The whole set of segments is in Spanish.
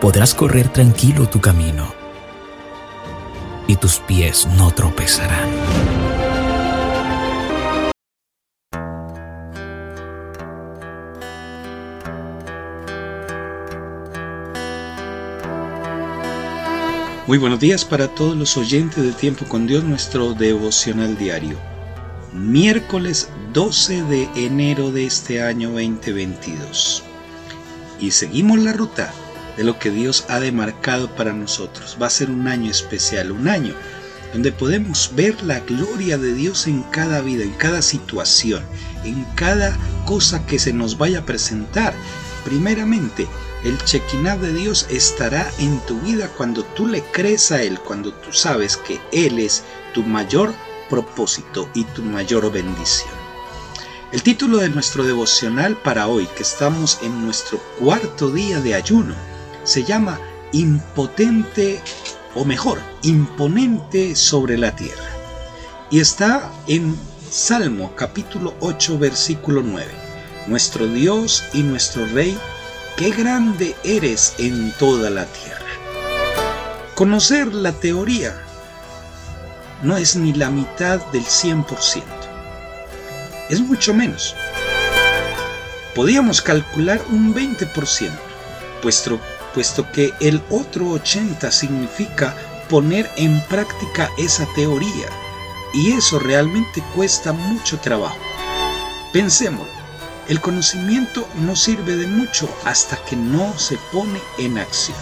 Podrás correr tranquilo tu camino y tus pies no tropezarán. Muy buenos días para todos los oyentes de Tiempo con Dios, nuestro devocional diario. Miércoles 12 de enero de este año 2022. Y seguimos la ruta de lo que Dios ha demarcado para nosotros. Va a ser un año especial, un año donde podemos ver la gloria de Dios en cada vida, en cada situación, en cada cosa que se nos vaya a presentar. Primeramente, el chequinad de Dios estará en tu vida cuando tú le crees a Él, cuando tú sabes que Él es tu mayor propósito y tu mayor bendición. El título de nuestro devocional para hoy, que estamos en nuestro cuarto día de ayuno, se llama Impotente, o mejor, Imponente sobre la tierra. Y está en Salmo capítulo 8, versículo 9. Nuestro Dios y nuestro Rey qué grande eres en toda la tierra. Conocer la teoría no es ni la mitad del 100%. Es mucho menos. Podíamos calcular un 20%, puesto, puesto que el otro 80% significa poner en práctica esa teoría, y eso realmente cuesta mucho trabajo. Pensemos, el conocimiento no sirve de mucho hasta que no se pone en acción.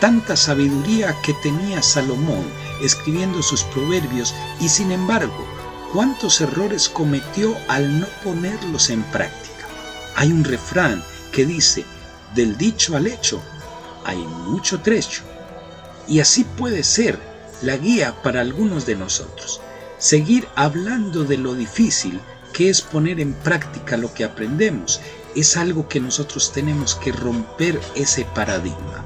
Tanta sabiduría que tenía Salomón escribiendo sus proverbios y sin embargo, cuántos errores cometió al no ponerlos en práctica. Hay un refrán que dice, del dicho al hecho hay mucho trecho. Y así puede ser la guía para algunos de nosotros. Seguir hablando de lo difícil que es poner en práctica lo que aprendemos, es algo que nosotros tenemos que romper ese paradigma.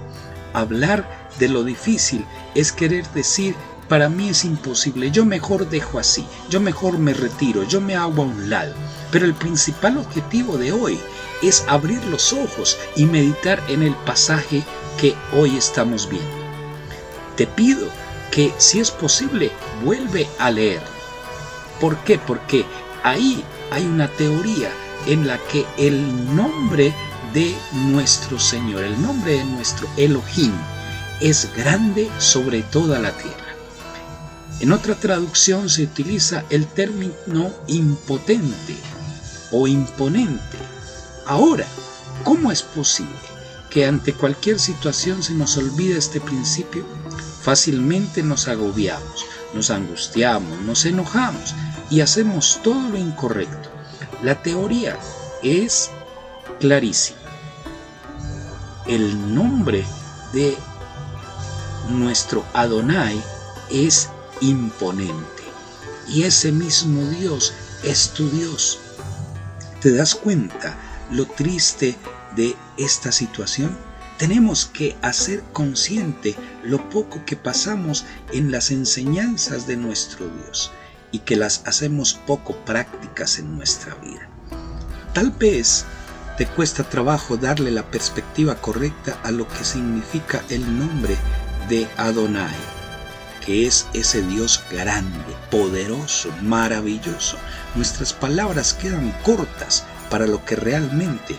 Hablar de lo difícil es querer decir, para mí es imposible, yo mejor dejo así, yo mejor me retiro, yo me hago a un lado. Pero el principal objetivo de hoy es abrir los ojos y meditar en el pasaje que hoy estamos viendo. Te pido que si es posible, vuelve a leer. ¿Por qué? Porque ahí hay una teoría en la que el nombre de nuestro Señor, el nombre de nuestro Elohim, es grande sobre toda la tierra. En otra traducción se utiliza el término impotente o imponente. Ahora, ¿cómo es posible que ante cualquier situación se nos olvide este principio? Fácilmente nos agobiamos, nos angustiamos, nos enojamos y hacemos todo lo incorrecto. La teoría es clarísima. El nombre de nuestro Adonai es imponente y ese mismo Dios es tu Dios. ¿Te das cuenta lo triste de esta situación? Tenemos que hacer consciente lo poco que pasamos en las enseñanzas de nuestro Dios y que las hacemos poco prácticas en nuestra vida. Tal vez te cuesta trabajo darle la perspectiva correcta a lo que significa el nombre de Adonai, que es ese Dios grande, poderoso, maravilloso. Nuestras palabras quedan cortas para lo que realmente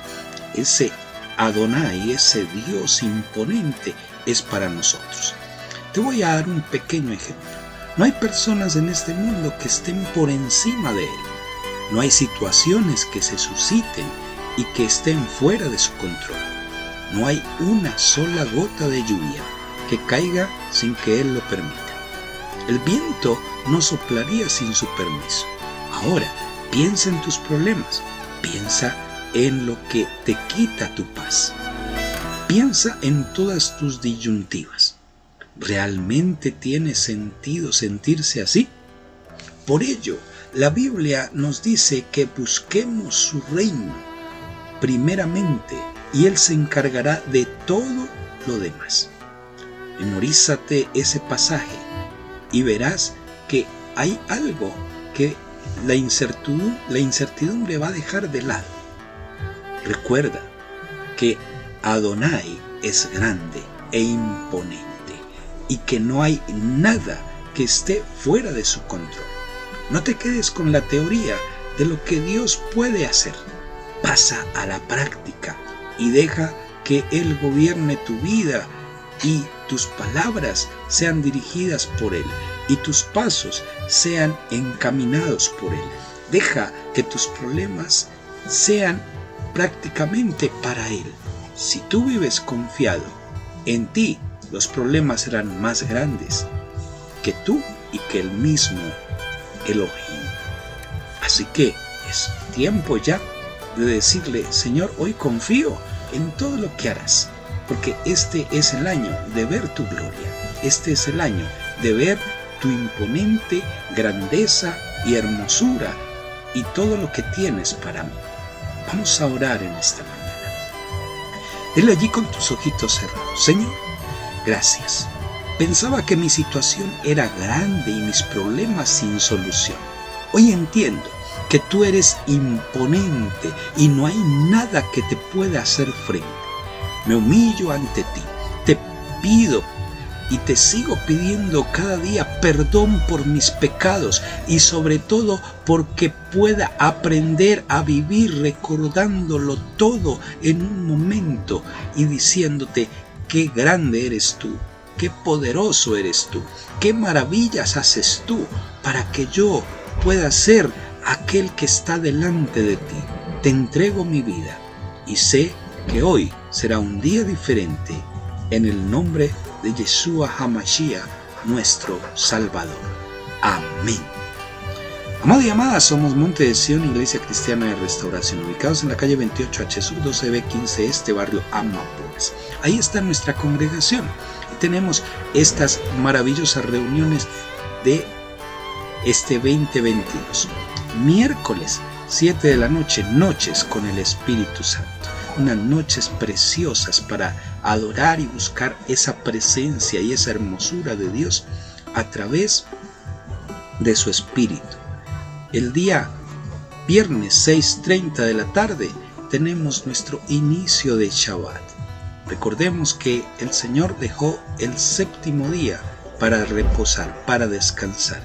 ese Adonai, ese Dios imponente, es para nosotros. Te voy a dar un pequeño ejemplo. No hay personas en este mundo que estén por encima de Él. No hay situaciones que se susciten y que estén fuera de su control. No hay una sola gota de lluvia que caiga sin que Él lo permita. El viento no soplaría sin su permiso. Ahora, piensa en tus problemas. Piensa en lo que te quita tu paz. Piensa en todas tus disyuntivas. ¿Realmente tiene sentido sentirse así? Por ello, la Biblia nos dice que busquemos su reino primeramente y Él se encargará de todo lo demás. Memorízate ese pasaje y verás que hay algo que la incertidumbre, la incertidumbre va a dejar de lado. Recuerda que Adonai es grande e imponente y que no hay nada que esté fuera de su control. No te quedes con la teoría de lo que Dios puede hacer. Pasa a la práctica y deja que Él gobierne tu vida y tus palabras sean dirigidas por Él y tus pasos sean encaminados por Él. Deja que tus problemas sean prácticamente para Él si tú vives confiado en ti, los problemas serán más grandes que tú y que el mismo Elohim. Así que es tiempo ya de decirle, Señor, hoy confío en todo lo que harás, porque este es el año de ver tu gloria, este es el año de ver tu imponente grandeza y hermosura y todo lo que tienes para mí. Vamos a orar en esta mañana. Él allí con tus ojitos cerrados. Señor, gracias. Pensaba que mi situación era grande y mis problemas sin solución. Hoy entiendo que tú eres imponente y no hay nada que te pueda hacer frente. Me humillo ante ti. Te pido y te sigo pidiendo cada día perdón por mis pecados y sobre todo porque pueda aprender a vivir recordándolo todo en un momento y diciéndote qué grande eres tú, qué poderoso eres tú, qué maravillas haces tú para que yo pueda ser aquel que está delante de ti. Te entrego mi vida y sé que hoy será un día diferente en el nombre de de Yeshua HaMashiach, nuestro Salvador. Amén. Amado y amada, somos Monte de Sion, Iglesia Cristiana de Restauración, ubicados en la calle 28H Sur 12B15 Este, barrio Amapolas. Ahí está nuestra congregación y tenemos estas maravillosas reuniones de este 2022. Miércoles 7 de la noche, noches con el Espíritu Santo unas noches preciosas para adorar y buscar esa presencia y esa hermosura de Dios a través de su Espíritu. El día viernes 6.30 de la tarde tenemos nuestro inicio de Shabbat. Recordemos que el Señor dejó el séptimo día para reposar, para descansar.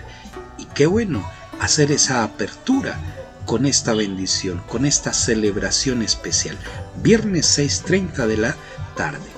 Y qué bueno hacer esa apertura con esta bendición, con esta celebración especial. Viernes 6.30 de la tarde.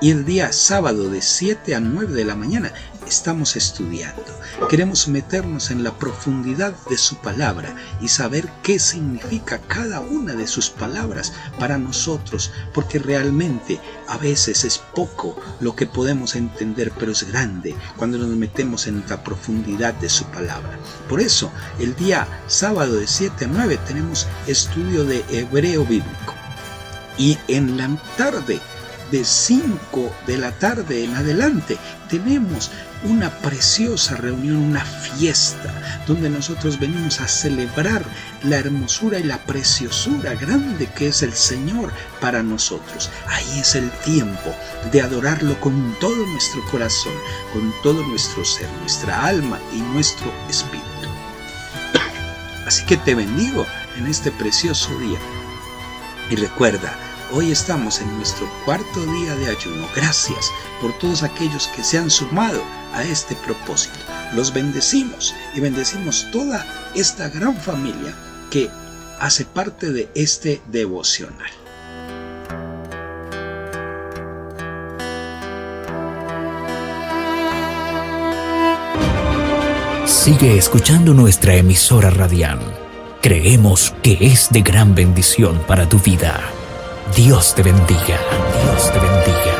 Y el día sábado de 7 a 9 de la mañana estamos estudiando. Queremos meternos en la profundidad de su palabra y saber qué significa cada una de sus palabras para nosotros, porque realmente a veces es poco lo que podemos entender, pero es grande cuando nos metemos en la profundidad de su palabra. Por eso, el día sábado de 7 a 9 tenemos estudio de hebreo bíblico. Y en la tarde de 5 de la tarde en adelante tenemos una preciosa reunión, una fiesta, donde nosotros venimos a celebrar la hermosura y la preciosura grande que es el Señor para nosotros. Ahí es el tiempo de adorarlo con todo nuestro corazón, con todo nuestro ser, nuestra alma y nuestro espíritu. Así que te bendigo en este precioso día. Y recuerda, Hoy estamos en nuestro cuarto día de ayuno. Gracias por todos aquellos que se han sumado a este propósito. Los bendecimos y bendecimos toda esta gran familia que hace parte de este devocional. Sigue escuchando nuestra emisora radial. Creemos que es de gran bendición para tu vida. Dios te bendiga. Dios te bendiga.